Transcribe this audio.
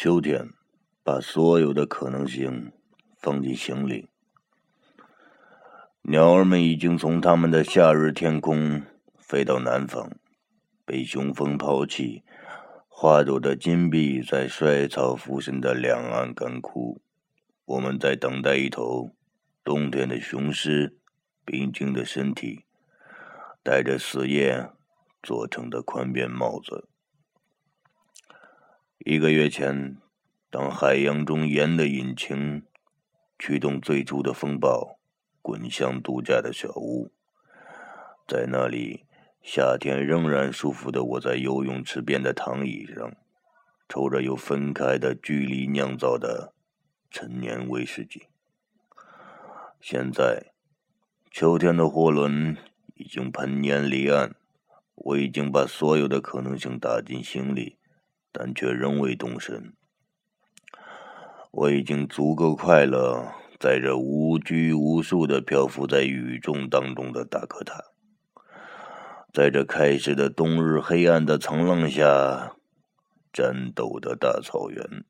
秋天，把所有的可能性放进行李。鸟儿们已经从他们的夏日天空飞到南方，被雄风抛弃。花朵的金币在衰草附身的两岸干枯。我们在等待一头冬天的雄狮，冰静的身体，戴着死叶做成的宽边帽子。一个月前，当海洋中盐的引擎驱动最初的风暴。滚向度假的小屋，在那里，夏天仍然舒服的我在游泳池边的躺椅上，抽着由分开的距离酿造的陈年威士忌。现在，秋天的货轮已经喷烟离岸，我已经把所有的可能性打进心里，但却仍未动身。我已经足够快乐。在这无拘无束的漂浮在宇宙当中的大哥塔，在这开始的冬日黑暗的层浪下战斗的大草原。